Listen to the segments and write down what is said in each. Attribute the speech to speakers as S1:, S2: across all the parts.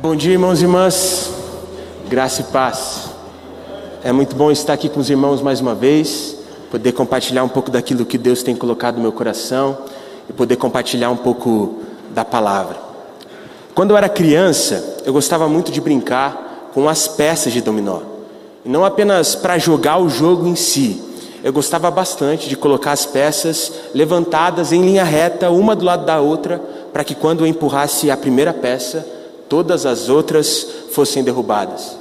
S1: Bom dia, irmãos e irmãs. Graça e paz. É muito bom estar aqui com os irmãos mais uma vez, poder compartilhar um pouco daquilo que Deus tem colocado no meu coração e poder compartilhar um pouco da palavra. Quando eu era criança, eu gostava muito de brincar com as peças de dominó. E não apenas para jogar o jogo em si. Eu gostava bastante de colocar as peças levantadas em linha reta, uma do lado da outra, para que quando eu empurrasse a primeira peça, todas as outras fossem derrubadas.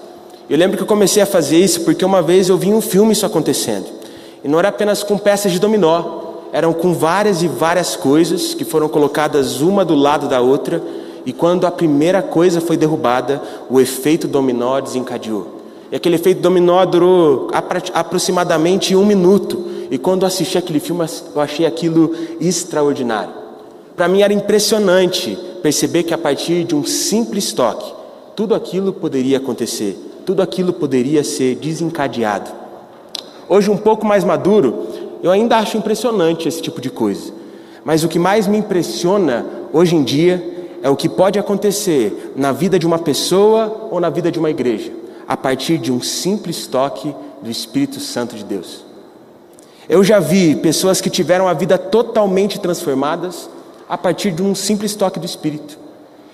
S1: Eu lembro que eu comecei a fazer isso porque uma vez eu vi um filme isso acontecendo. E não era apenas com peças de dominó, eram com várias e várias coisas que foram colocadas uma do lado da outra, e quando a primeira coisa foi derrubada, o efeito dominó desencadeou. E aquele efeito dominó durou aproximadamente um minuto. E quando assisti aquele filme, eu achei aquilo extraordinário. Para mim era impressionante perceber que a partir de um simples toque, tudo aquilo poderia acontecer, tudo aquilo poderia ser desencadeado. Hoje, um pouco mais maduro, eu ainda acho impressionante esse tipo de coisa. Mas o que mais me impressiona hoje em dia é o que pode acontecer na vida de uma pessoa ou na vida de uma igreja, a partir de um simples toque do Espírito Santo de Deus. Eu já vi pessoas que tiveram a vida totalmente transformadas a partir de um simples toque do Espírito.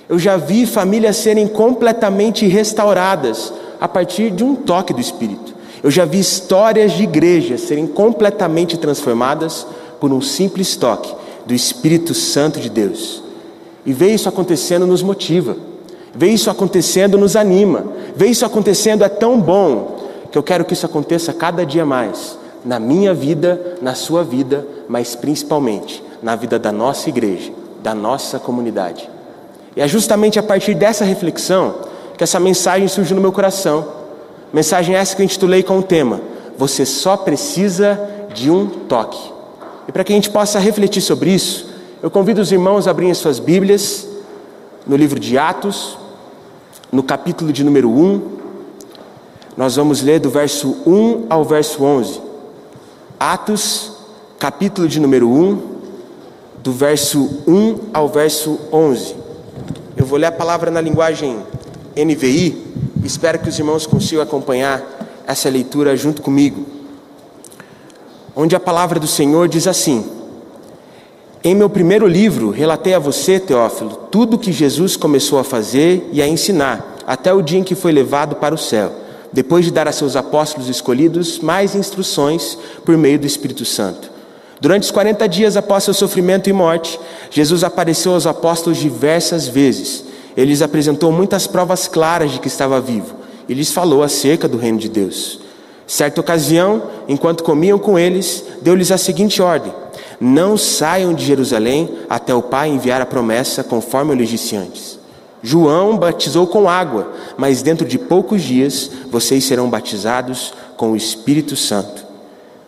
S1: Eu já vi famílias serem completamente restauradas a partir de um toque do Espírito. Eu já vi histórias de igrejas serem completamente transformadas por um simples toque do Espírito Santo de Deus. E ver isso acontecendo nos motiva, ver isso acontecendo nos anima, ver isso acontecendo é tão bom que eu quero que isso aconteça cada dia mais, na minha vida, na sua vida, mas principalmente na vida da nossa igreja, da nossa comunidade. E é justamente a partir dessa reflexão que essa mensagem surgiu no meu coração. Mensagem essa que eu intitulei com o tema: Você só precisa de um toque. E para que a gente possa refletir sobre isso, eu convido os irmãos a abrirem suas Bíblias no livro de Atos, no capítulo de número 1. Nós vamos ler do verso 1 ao verso 11. Atos, capítulo de número 1, do verso 1 ao verso 11. Eu vou ler a palavra na linguagem NVI, espero que os irmãos consigam acompanhar essa leitura junto comigo. Onde a palavra do Senhor diz assim: Em meu primeiro livro, relatei a você, Teófilo, tudo que Jesus começou a fazer e a ensinar, até o dia em que foi levado para o céu, depois de dar a seus apóstolos escolhidos mais instruções por meio do Espírito Santo. Durante os 40 dias após seu sofrimento e morte, Jesus apareceu aos apóstolos diversas vezes. Ele lhes apresentou muitas provas claras de que estava vivo e lhes falou acerca do reino de Deus. Certa ocasião, enquanto comiam com eles, deu-lhes a seguinte ordem: Não saiam de Jerusalém até o Pai enviar a promessa, conforme eu lhes disse antes. João batizou com água, mas dentro de poucos dias vocês serão batizados com o Espírito Santo.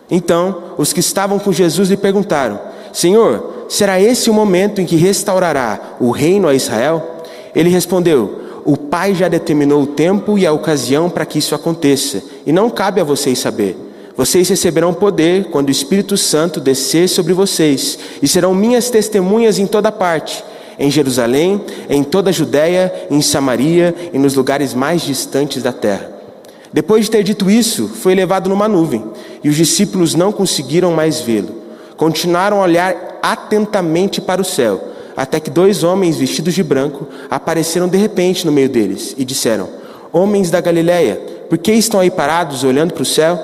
S1: Então, os que estavam com Jesus lhe perguntaram: Senhor, será esse o momento em que restaurará o reino a Israel? Ele respondeu: O Pai já determinou o tempo e a ocasião para que isso aconteça, e não cabe a vocês saber. Vocês receberão poder quando o Espírito Santo descer sobre vocês, e serão minhas testemunhas em toda parte, em Jerusalém, em toda a Judéia, em Samaria e nos lugares mais distantes da terra. Depois de ter dito isso, foi levado numa nuvem, e os discípulos não conseguiram mais vê-lo. Continuaram a olhar atentamente para o céu, até que dois homens vestidos de branco apareceram de repente no meio deles e disseram: Homens da Galiléia, por que estão aí parados olhando para o céu?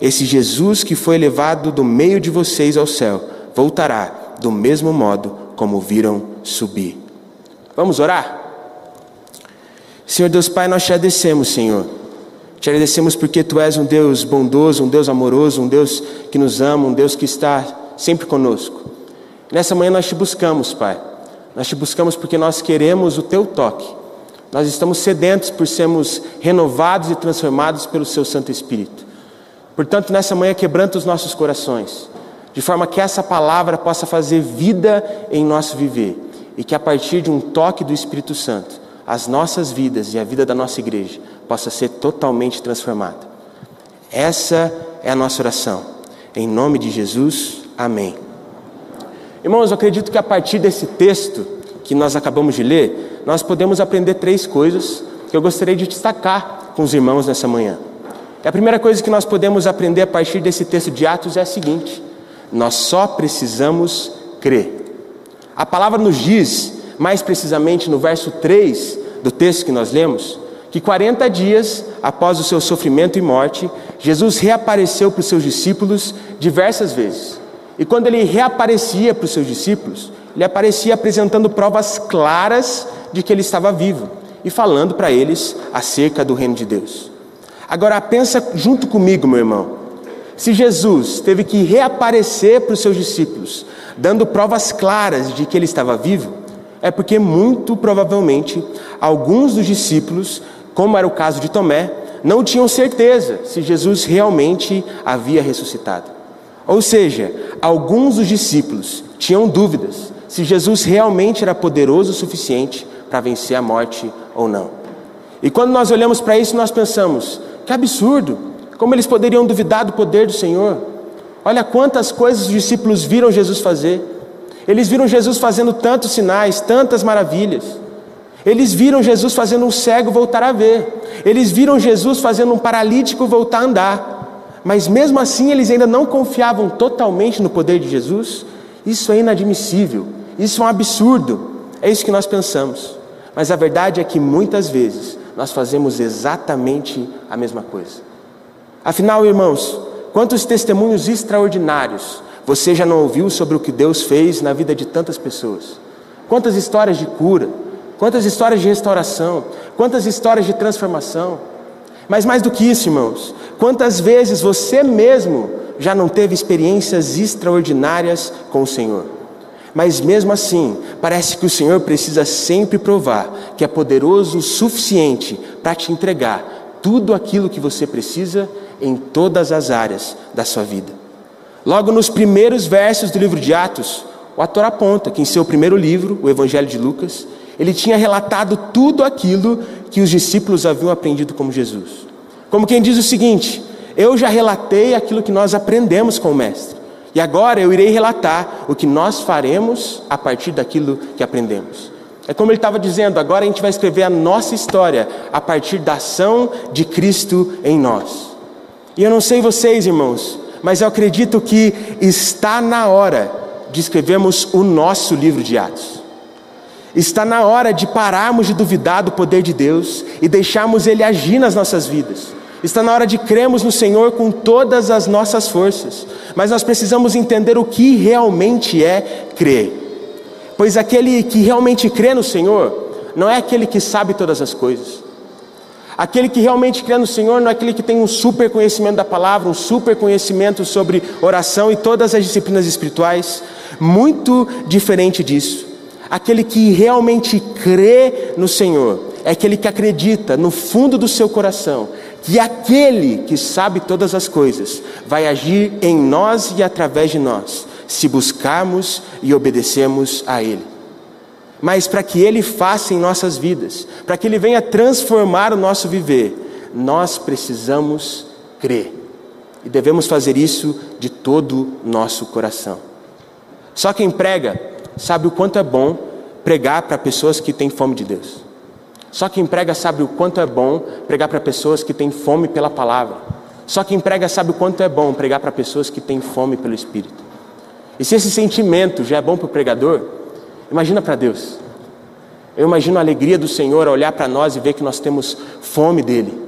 S1: Esse Jesus que foi levado do meio de vocês ao céu voltará do mesmo modo como viram subir. Vamos orar? Senhor Deus Pai, nós te agradecemos, Senhor te agradecemos porque tu és um Deus bondoso, um Deus amoroso, um Deus que nos ama, um Deus que está sempre conosco. Nessa manhã nós te buscamos, Pai. Nós te buscamos porque nós queremos o teu toque. Nós estamos sedentos por sermos renovados e transformados pelo seu Santo Espírito. Portanto, nessa manhã quebranta os nossos corações, de forma que essa palavra possa fazer vida em nosso viver e que a partir de um toque do Espírito Santo, as nossas vidas e a vida da nossa igreja possa ser totalmente transformada. Essa é a nossa oração. Em nome de Jesus, amém. Irmãos, eu acredito que a partir desse texto que nós acabamos de ler, nós podemos aprender três coisas que eu gostaria de destacar com os irmãos nessa manhã. E a primeira coisa que nós podemos aprender a partir desse texto de Atos é a seguinte: nós só precisamos crer. A palavra nos diz, mais precisamente no verso 3 do texto que nós lemos, que 40 dias após o seu sofrimento e morte, Jesus reapareceu para os seus discípulos diversas vezes. E quando ele reaparecia para os seus discípulos, ele aparecia apresentando provas claras de que ele estava vivo e falando para eles acerca do reino de Deus. Agora pensa junto comigo, meu irmão. Se Jesus teve que reaparecer para os seus discípulos, dando provas claras de que ele estava vivo, é porque muito provavelmente alguns dos discípulos, como era o caso de Tomé, não tinham certeza se Jesus realmente havia ressuscitado. Ou seja, alguns dos discípulos tinham dúvidas se Jesus realmente era poderoso o suficiente para vencer a morte ou não. E quando nós olhamos para isso, nós pensamos: que absurdo! Como eles poderiam duvidar do poder do Senhor? Olha quantas coisas os discípulos viram Jesus fazer. Eles viram Jesus fazendo tantos sinais, tantas maravilhas. Eles viram Jesus fazendo um cego voltar a ver. Eles viram Jesus fazendo um paralítico voltar a andar. Mas mesmo assim eles ainda não confiavam totalmente no poder de Jesus. Isso é inadmissível. Isso é um absurdo. É isso que nós pensamos. Mas a verdade é que muitas vezes nós fazemos exatamente a mesma coisa. Afinal, irmãos, quantos testemunhos extraordinários você já não ouviu sobre o que Deus fez na vida de tantas pessoas? Quantas histórias de cura, quantas histórias de restauração, quantas histórias de transformação. Mas mais do que isso, irmãos, quantas vezes você mesmo já não teve experiências extraordinárias com o Senhor? Mas mesmo assim, parece que o Senhor precisa sempre provar que é poderoso o suficiente para te entregar tudo aquilo que você precisa em todas as áreas da sua vida. Logo nos primeiros versos do livro de Atos, o ator aponta que em seu primeiro livro, o Evangelho de Lucas, ele tinha relatado tudo aquilo que os discípulos haviam aprendido com Jesus. Como quem diz o seguinte: Eu já relatei aquilo que nós aprendemos com o Mestre. E agora eu irei relatar o que nós faremos a partir daquilo que aprendemos. É como ele estava dizendo, agora a gente vai escrever a nossa história a partir da ação de Cristo em nós. E eu não sei vocês, irmãos, mas eu acredito que está na hora de escrevermos o nosso livro de Atos. Está na hora de pararmos de duvidar do poder de Deus e deixarmos Ele agir nas nossas vidas. Está na hora de cremos no Senhor com todas as nossas forças, mas nós precisamos entender o que realmente é crer. Pois aquele que realmente crê no Senhor não é aquele que sabe todas as coisas. Aquele que realmente crê no Senhor não é aquele que tem um super conhecimento da palavra, um super conhecimento sobre oração e todas as disciplinas espirituais. Muito diferente disso. Aquele que realmente crê no Senhor é aquele que acredita no fundo do seu coração que aquele que sabe todas as coisas vai agir em nós e através de nós, se buscarmos e obedecermos a Ele. Mas para que Ele faça em nossas vidas, para que Ele venha transformar o nosso viver, nós precisamos crer. E devemos fazer isso de todo o nosso coração. Só quem prega sabe o quanto é bom pregar para pessoas que têm fome de Deus. Só quem prega sabe o quanto é bom pregar para pessoas que têm fome pela palavra. Só quem prega sabe o quanto é bom pregar para pessoas que têm fome pelo Espírito. E se esse sentimento já é bom para o pregador, imagina para Deus. Eu imagino a alegria do Senhor a olhar para nós e ver que nós temos fome dele.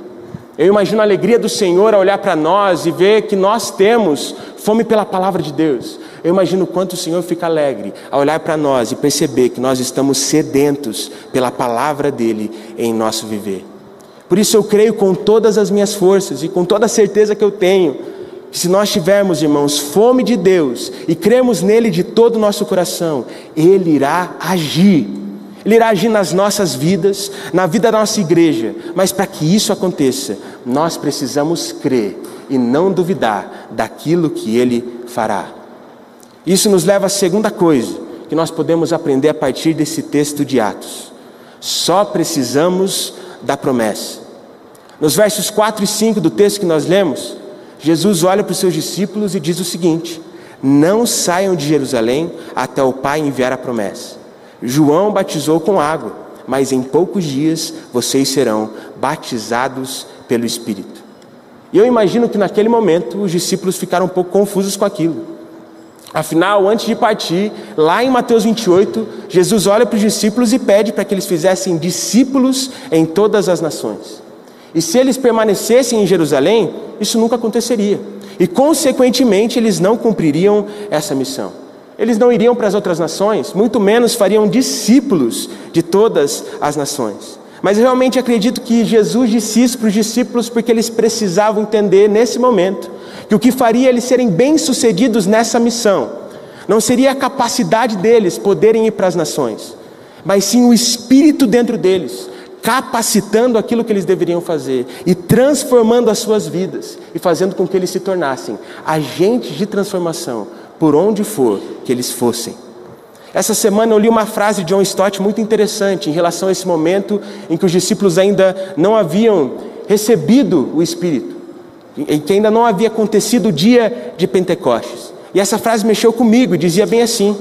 S1: Eu imagino a alegria do Senhor a olhar para nós e ver que nós temos fome pela palavra de Deus. Eu imagino o quanto o Senhor fica alegre a olhar para nós e perceber que nós estamos sedentos pela palavra dele em nosso viver. Por isso eu creio com todas as minhas forças e com toda a certeza que eu tenho, se nós tivermos, irmãos, fome de Deus e cremos nele de todo o nosso coração, ele irá agir. Ele irá agir nas nossas vidas, na vida da nossa igreja, mas para que isso aconteça, nós precisamos crer e não duvidar daquilo que ele fará. Isso nos leva à segunda coisa que nós podemos aprender a partir desse texto de Atos. Só precisamos da promessa. Nos versos 4 e 5 do texto que nós lemos, Jesus olha para os seus discípulos e diz o seguinte: Não saiam de Jerusalém até o Pai enviar a promessa. João batizou com água, mas em poucos dias vocês serão batizados pelo Espírito. E eu imagino que naquele momento os discípulos ficaram um pouco confusos com aquilo. Afinal, antes de partir, lá em Mateus 28, Jesus olha para os discípulos e pede para que eles fizessem discípulos em todas as nações. E se eles permanecessem em Jerusalém, isso nunca aconteceria. E, consequentemente, eles não cumpririam essa missão. Eles não iriam para as outras nações, muito menos fariam discípulos de todas as nações. Mas eu realmente acredito que Jesus disse isso para os discípulos porque eles precisavam entender nesse momento que o que faria eles serem bem-sucedidos nessa missão não seria a capacidade deles poderem ir para as nações, mas sim o espírito dentro deles, capacitando aquilo que eles deveriam fazer e transformando as suas vidas e fazendo com que eles se tornassem agentes de transformação por onde for que eles fossem. Essa semana eu li uma frase de John Stott muito interessante em relação a esse momento em que os discípulos ainda não haviam recebido o Espírito em que ainda não havia acontecido o dia de Pentecostes. E essa frase mexeu comigo e dizia bem assim: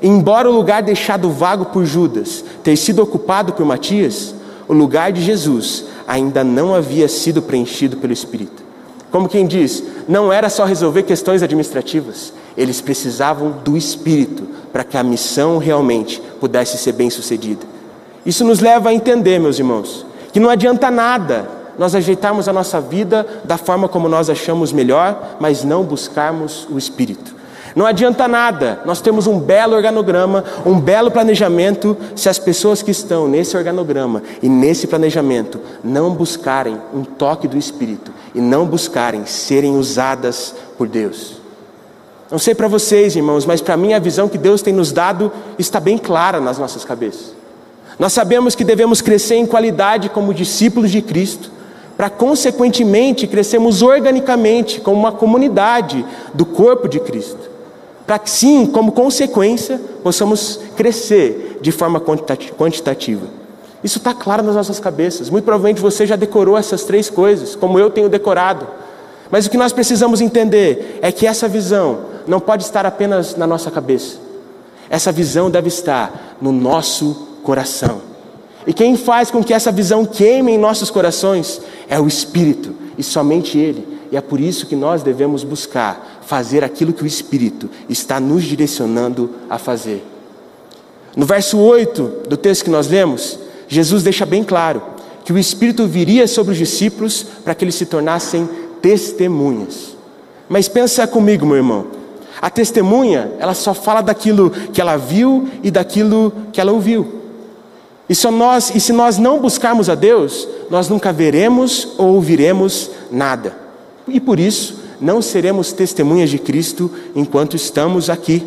S1: Embora o lugar deixado vago por Judas ter sido ocupado por Matias, o lugar de Jesus ainda não havia sido preenchido pelo Espírito. Como quem diz, não era só resolver questões administrativas, eles precisavam do Espírito para que a missão realmente pudesse ser bem sucedida. Isso nos leva a entender, meus irmãos, que não adianta nada nós ajeitarmos a nossa vida da forma como nós achamos melhor, mas não buscarmos o Espírito. Não adianta nada, nós temos um belo organograma, um belo planejamento, se as pessoas que estão nesse organograma e nesse planejamento não buscarem um toque do Espírito e não buscarem serem usadas por Deus. Não sei para vocês, irmãos, mas para mim a visão que Deus tem nos dado está bem clara nas nossas cabeças. Nós sabemos que devemos crescer em qualidade como discípulos de Cristo, para consequentemente crescermos organicamente como uma comunidade do corpo de Cristo. Para que sim, como consequência, possamos crescer de forma quantitativa. Isso está claro nas nossas cabeças. Muito provavelmente você já decorou essas três coisas, como eu tenho decorado. Mas o que nós precisamos entender é que essa visão não pode estar apenas na nossa cabeça. Essa visão deve estar no nosso coração. E quem faz com que essa visão queime em nossos corações é o Espírito, e somente Ele. E é por isso que nós devemos buscar fazer aquilo que o Espírito está nos direcionando a fazer. No verso 8 do texto que nós lemos, Jesus deixa bem claro que o Espírito viria sobre os discípulos para que eles se tornassem testemunhas. Mas pensa comigo, meu irmão. A testemunha, ela só fala daquilo que ela viu e daquilo que ela ouviu. E, nós, e se nós não buscarmos a Deus, nós nunca veremos ou ouviremos nada. E por isso, não seremos testemunhas de Cristo enquanto estamos aqui.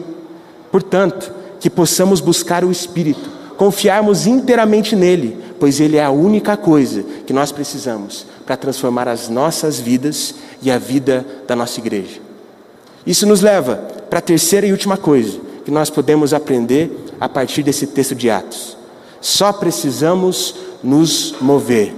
S1: Portanto, que possamos buscar o Espírito, confiarmos inteiramente nele, pois ele é a única coisa que nós precisamos para transformar as nossas vidas e a vida da nossa igreja. Isso nos leva para a terceira e última coisa que nós podemos aprender a partir desse texto de Atos. Só precisamos nos mover.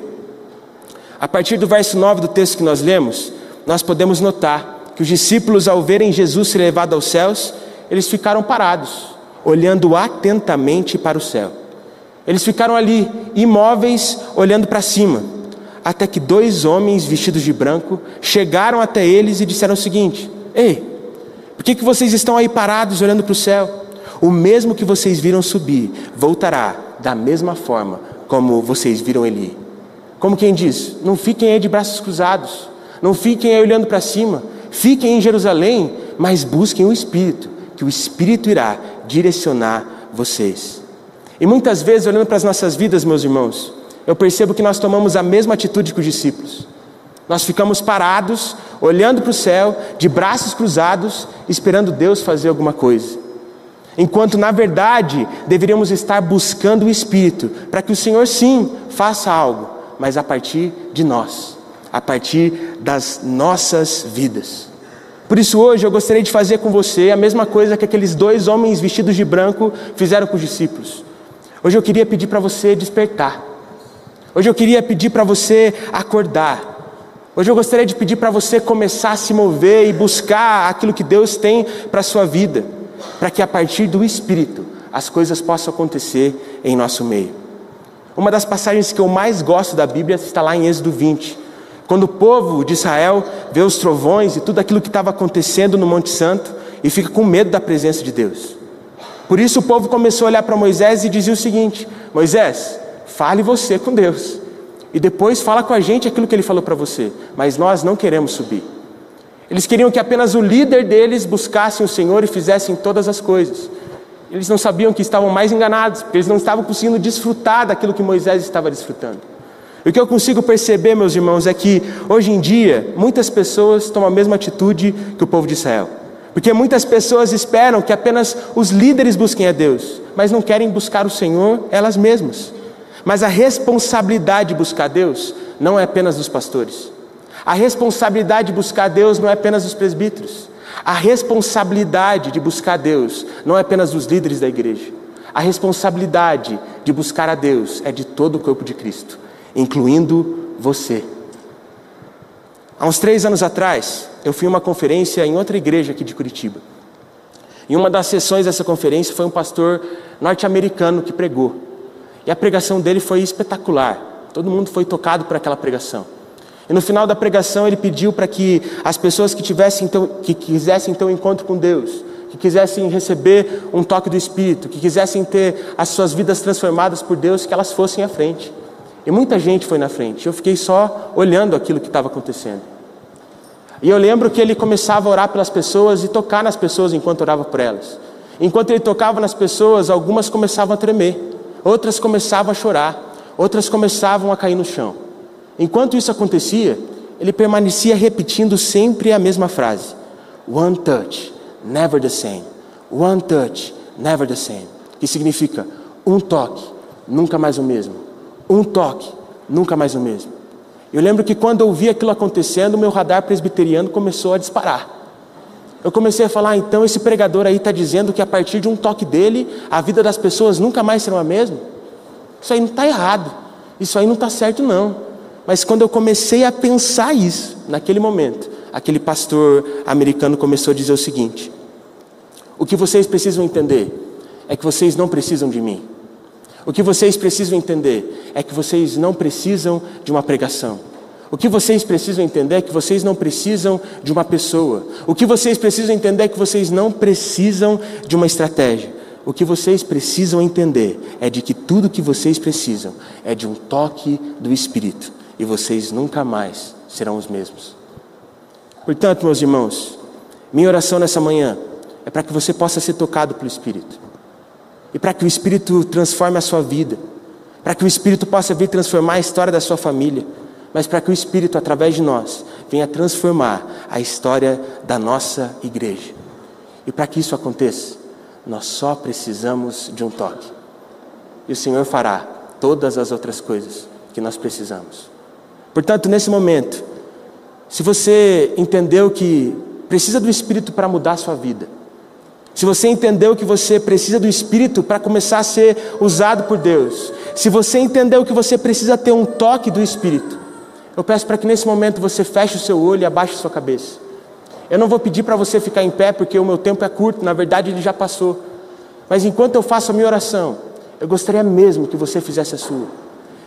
S1: A partir do verso 9 do texto que nós lemos, nós podemos notar que os discípulos, ao verem Jesus ser levado aos céus, eles ficaram parados, olhando atentamente para o céu. Eles ficaram ali, imóveis, olhando para cima, até que dois homens vestidos de branco chegaram até eles e disseram o seguinte: Ei, por que, que vocês estão aí parados olhando para o céu? O mesmo que vocês viram subir, voltará da mesma forma como vocês viram ele. Como quem diz: não fiquem aí de braços cruzados, não fiquem aí olhando para cima, fiquem em Jerusalém, mas busquem o Espírito, que o Espírito irá direcionar vocês. E muitas vezes, olhando para as nossas vidas, meus irmãos, eu percebo que nós tomamos a mesma atitude que os discípulos. Nós ficamos parados, olhando para o céu, de braços cruzados, esperando Deus fazer alguma coisa enquanto na verdade deveríamos estar buscando o Espírito, para que o Senhor sim faça algo, mas a partir de nós, a partir das nossas vidas. Por isso hoje eu gostaria de fazer com você a mesma coisa que aqueles dois homens vestidos de branco fizeram com os discípulos. Hoje eu queria pedir para você despertar. Hoje eu queria pedir para você acordar. Hoje eu gostaria de pedir para você começar a se mover e buscar aquilo que Deus tem para a sua vida para que a partir do Espírito as coisas possam acontecer em nosso meio. Uma das passagens que eu mais gosto da Bíblia está lá em Êxodo 20. Quando o povo de Israel vê os trovões e tudo aquilo que estava acontecendo no Monte Santo e fica com medo da presença de Deus. Por isso o povo começou a olhar para Moisés e dizia o seguinte: Moisés, fale você com Deus. E depois fala com a gente aquilo que ele falou para você. Mas nós não queremos subir. Eles queriam que apenas o líder deles buscasse o Senhor e fizessem todas as coisas. Eles não sabiam que estavam mais enganados, porque eles não estavam conseguindo desfrutar daquilo que Moisés estava desfrutando. O que eu consigo perceber, meus irmãos, é que hoje em dia muitas pessoas tomam a mesma atitude que o povo de Israel. Porque muitas pessoas esperam que apenas os líderes busquem a Deus, mas não querem buscar o Senhor elas mesmas. Mas a responsabilidade de buscar Deus não é apenas dos pastores. A responsabilidade de buscar Deus não é apenas dos presbíteros. A responsabilidade de buscar Deus não é apenas dos líderes da igreja. A responsabilidade de buscar a Deus é de todo o corpo de Cristo, incluindo você. Há uns três anos atrás, eu fui a uma conferência em outra igreja aqui de Curitiba. Em uma das sessões dessa conferência foi um pastor norte-americano que pregou. E a pregação dele foi espetacular. Todo mundo foi tocado por aquela pregação. E no final da pregação ele pediu para que as pessoas que tivessem então, que quisessem ter um encontro com Deus, que quisessem receber um toque do Espírito, que quisessem ter as suas vidas transformadas por Deus, que elas fossem à frente. E muita gente foi na frente. Eu fiquei só olhando aquilo que estava acontecendo. E eu lembro que ele começava a orar pelas pessoas e tocar nas pessoas enquanto orava por elas. Enquanto ele tocava nas pessoas, algumas começavam a tremer, outras começavam a chorar, outras começavam a cair no chão. Enquanto isso acontecia, ele permanecia repetindo sempre a mesma frase: One touch, never the same. One touch, never the same. Que significa um toque, nunca mais o mesmo. Um toque, nunca mais o mesmo. Eu lembro que quando eu vi aquilo acontecendo, meu radar presbiteriano começou a disparar. Eu comecei a falar, ah, então esse pregador aí está dizendo que a partir de um toque dele, a vida das pessoas nunca mais será a mesma? Isso aí não está errado. Isso aí não está certo, não. Mas quando eu comecei a pensar isso, naquele momento, aquele pastor americano começou a dizer o seguinte: O que vocês precisam entender é que vocês não precisam de mim. O que vocês precisam entender é que vocês não precisam de uma pregação. O que vocês precisam entender é que vocês não precisam de uma pessoa. O que vocês precisam entender é que vocês não precisam de uma estratégia. O que vocês precisam entender é de que tudo que vocês precisam é de um toque do Espírito e vocês nunca mais serão os mesmos. Portanto, meus irmãos, minha oração nessa manhã é para que você possa ser tocado pelo Espírito e para que o Espírito transforme a sua vida, para que o Espírito possa vir transformar a história da sua família, mas para que o Espírito, através de nós, venha transformar a história da nossa igreja. E para que isso aconteça, nós só precisamos de um toque. E o Senhor fará todas as outras coisas que nós precisamos. Portanto, nesse momento, se você entendeu que precisa do Espírito para mudar a sua vida, se você entendeu que você precisa do Espírito para começar a ser usado por Deus, se você entendeu que você precisa ter um toque do Espírito, eu peço para que nesse momento você feche o seu olho e abaixe a sua cabeça. Eu não vou pedir para você ficar em pé porque o meu tempo é curto, na verdade ele já passou. Mas enquanto eu faço a minha oração, eu gostaria mesmo que você fizesse a sua.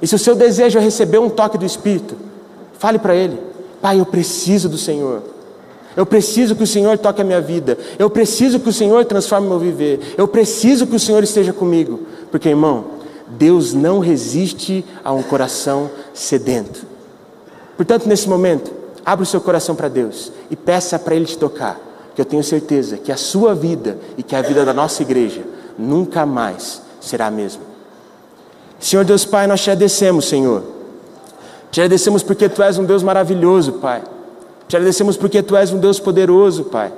S1: E se o seu desejo é receber um toque do Espírito, fale para Ele: Pai, eu preciso do Senhor. Eu preciso que o Senhor toque a minha vida. Eu preciso que o Senhor transforme meu viver. Eu preciso que o Senhor esteja comigo. Porque, irmão, Deus não resiste a um coração sedento. Portanto, nesse momento, abra o seu coração para Deus e peça para Ele te tocar. Que eu tenho certeza que a sua vida e que a vida da nossa igreja nunca mais será a mesma. Senhor Deus Pai, nós te agradecemos, Senhor. Te agradecemos porque Tu és um Deus maravilhoso, Pai. Te agradecemos porque Tu és um Deus poderoso, Pai.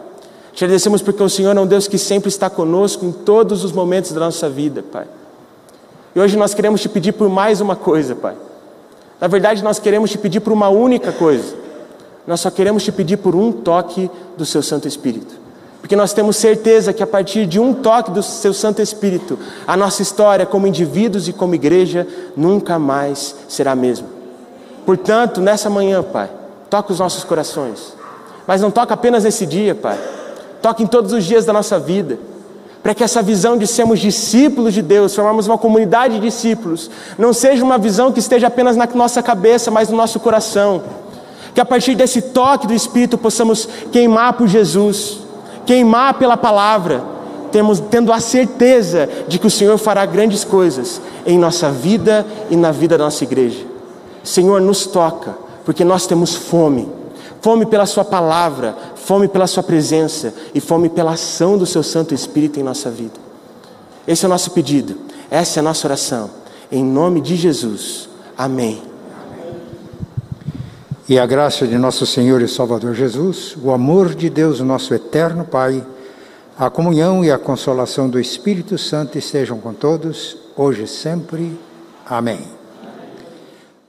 S1: Te agradecemos porque o Senhor é um Deus que sempre está conosco em todos os momentos da nossa vida, Pai. E hoje nós queremos te pedir por mais uma coisa, Pai. Na verdade, nós queremos te pedir por uma única coisa. Nós só queremos te pedir por um toque do Seu Santo Espírito. Porque nós temos certeza que a partir de um toque do seu Santo Espírito, a nossa história como indivíduos e como igreja nunca mais será a mesma. Portanto, nessa manhã, Pai, toca os nossos corações. Mas não toca apenas nesse dia, Pai. Toca em todos os dias da nossa vida. para que essa visão de sermos discípulos de Deus, formarmos uma comunidade de discípulos, não seja uma visão que esteja apenas na nossa cabeça, mas no nosso coração. Que a partir desse toque do Espírito possamos queimar por Jesus, queimar pela palavra, temos, tendo a certeza de que o Senhor fará grandes coisas em nossa vida e na vida da nossa igreja. Senhor, nos toca, porque nós temos fome fome pela Sua palavra, fome pela Sua presença e fome pela ação do Seu Santo Espírito em nossa vida. Esse é o nosso pedido, essa é a nossa oração. Em nome de Jesus. Amém.
S2: E a graça de nosso Senhor e Salvador Jesus, o amor de Deus, nosso eterno Pai, a comunhão e a consolação do Espírito Santo estejam com todos, hoje e sempre. Amém.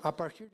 S2: A partir